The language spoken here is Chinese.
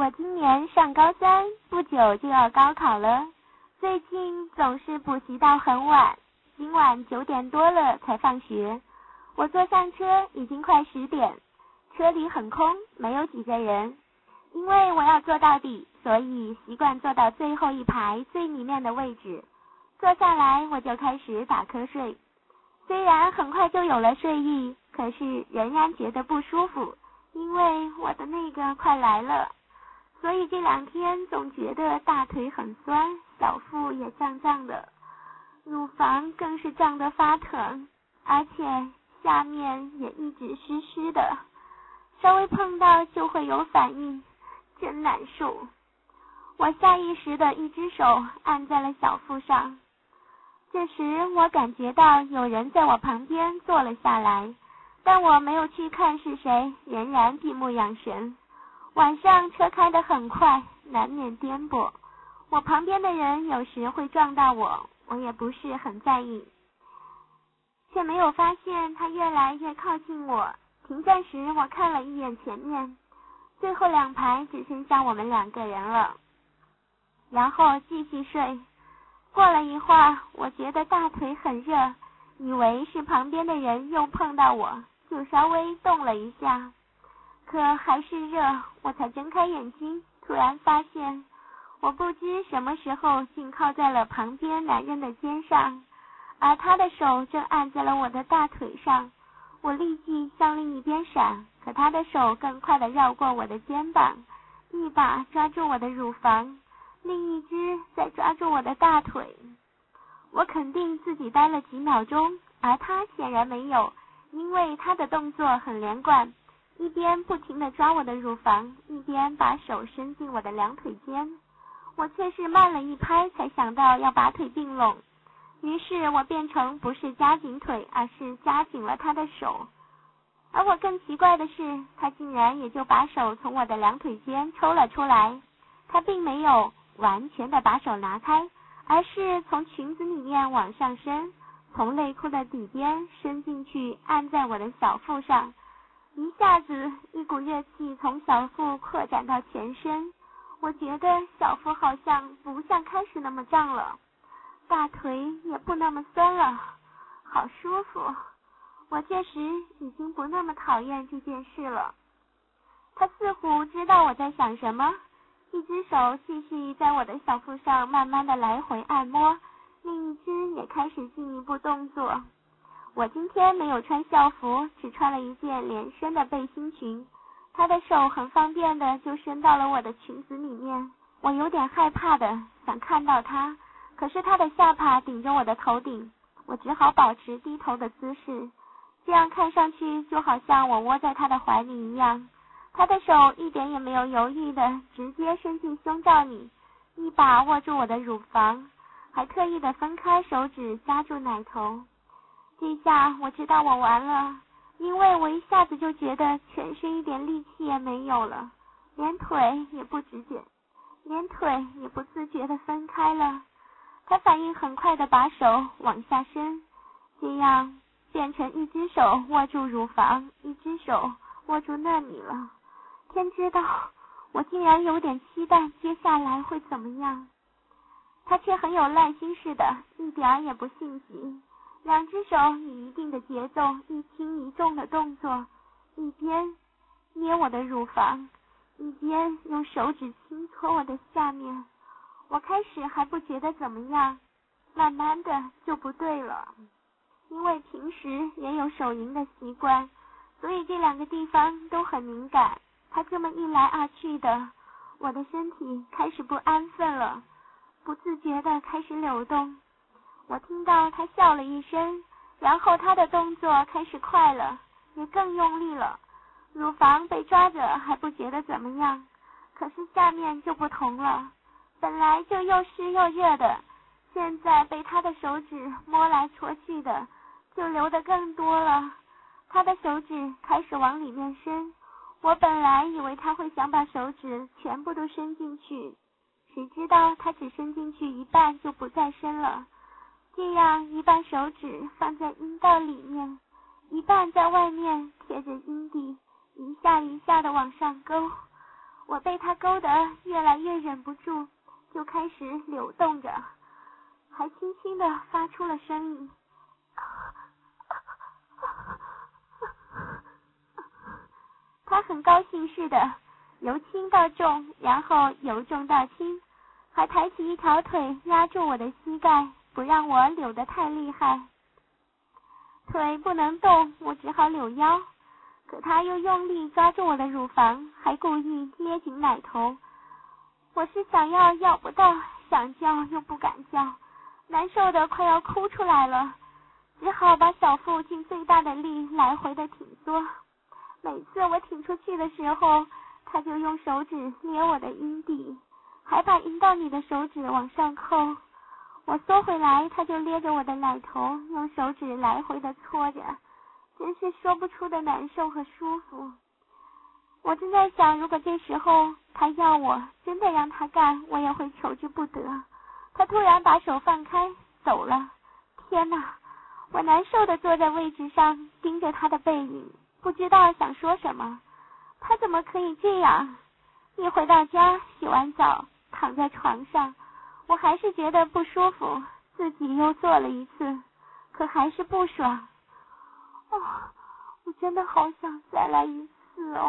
我今年上高三，不久就要高考了。最近总是补习到很晚，今晚九点多了才放学。我坐上车已经快十点，车里很空，没有几个人。因为我要坐到底，所以习惯坐到最后一排最里面的位置。坐下来我就开始打瞌睡，虽然很快就有了睡意，可是仍然觉得不舒服，因为我的那个快来了。所以这两天总觉得大腿很酸，小腹也胀胀的，乳房更是胀得发疼，而且下面也一直湿湿的，稍微碰到就会有反应，真难受。我下意识的一只手按在了小腹上，这时我感觉到有人在我旁边坐了下来，但我没有去看是谁，仍然闭目养神。晚上车开得很快，难免颠簸。我旁边的人有时会撞到我，我也不是很在意，却没有发现他越来越靠近我。停站时，我看了一眼前面，最后两排只剩下我们两个人了。然后继续睡。过了一会儿，我觉得大腿很热，以为是旁边的人又碰到我，就稍微动了一下。可还是热，我才睁开眼睛，突然发现我不知什么时候竟靠在了旁边男人的肩上，而他的手正按在了我的大腿上。我立即向另一边闪，可他的手更快的绕过我的肩膀，一把抓住我的乳房，另一只在抓住我的大腿。我肯定自己呆了几秒钟，而他显然没有，因为他的动作很连贯。一边不停的抓我的乳房，一边把手伸进我的两腿间，我却是慢了一拍，才想到要把腿并拢，于是我变成不是夹紧腿，而是夹紧了他的手。而我更奇怪的是，他竟然也就把手从我的两腿间抽了出来，他并没有完全的把手拿开，而是从裙子里面往上伸，从内裤的底边伸进去，按在我的小腹上。一下子，一股热气从小腹扩展到全身，我觉得小腹好像不像开始那么胀了，大腿也不那么酸了，好舒服。我这时已经不那么讨厌这件事了。他似乎知道我在想什么，一只手继续在我的小腹上慢慢的来回按摩，另一只也开始进一步动作。我今天没有穿校服，只穿了一件连身的背心裙。他的手很方便的就伸到了我的裙子里面，我有点害怕的想看到他，可是他的下巴顶着我的头顶，我只好保持低头的姿势，这样看上去就好像我窝在他的怀里一样。他的手一点也没有犹豫的直接伸进胸罩里，一把握住我的乳房，还特意的分开手指夹住奶头。这下我知道我完了，因为我一下子就觉得全身一点力气也没有了，连腿也不直觉，连腿也不自觉的分开了。他反应很快的把手往下伸，这样变成一只手握住乳房，一只手握住那里了。天知道，我竟然有点期待接下来会怎么样。他却很有耐心似的，一点也不性急。两只手以一定的节奏，一轻一重的动作，一边捏我的乳房，一边用手指轻搓我的下面。我开始还不觉得怎么样，慢慢的就不对了。因为平时也有手淫的习惯，所以这两个地方都很敏感。他这么一来二去的，我的身体开始不安分了，不自觉的开始扭动。我听到他笑了一声，然后他的动作开始快了，也更用力了。乳房被抓着还不觉得怎么样，可是下面就不同了。本来就又湿又热的，现在被他的手指摸来搓去的，就流的更多了。他的手指开始往里面伸，我本来以为他会想把手指全部都伸进去，谁知道他只伸进去一半就不再伸了。这样一半手指放在阴道里面，一半在外面贴着阴蒂，一下一下的往上勾。我被他勾得越来越忍不住，就开始扭动着，还轻轻的发出了声音。他很高兴似的，由轻到重，然后由重到轻，还抬起一条腿压住我的膝盖，不让我扭得太厉害。腿不能动，我只好扭腰。可他又用力抓住我的乳房，还故意捏紧奶头。我是想要要不到，想叫又不敢叫，难受的快要哭出来了，只好把小腹尽最大的力来回的挺缩。每次我挺出去的时候，他就用手指捏我的阴蒂，还把阴道里的手指往上扣。我缩回来，他就捏着我的奶头，用手指来回的搓着。真是说不出的难受和舒服。我正在想，如果这时候他要我真的让他干，我也会求之不得。他突然把手放开，走了。天哪！我难受的坐在位置上，盯着他的背影，不知道想说什么。他怎么可以这样？一回到家，洗完澡，躺在床上，我还是觉得不舒服。自己又做了一次，可还是不爽。哦，我真的好想再来一次哦。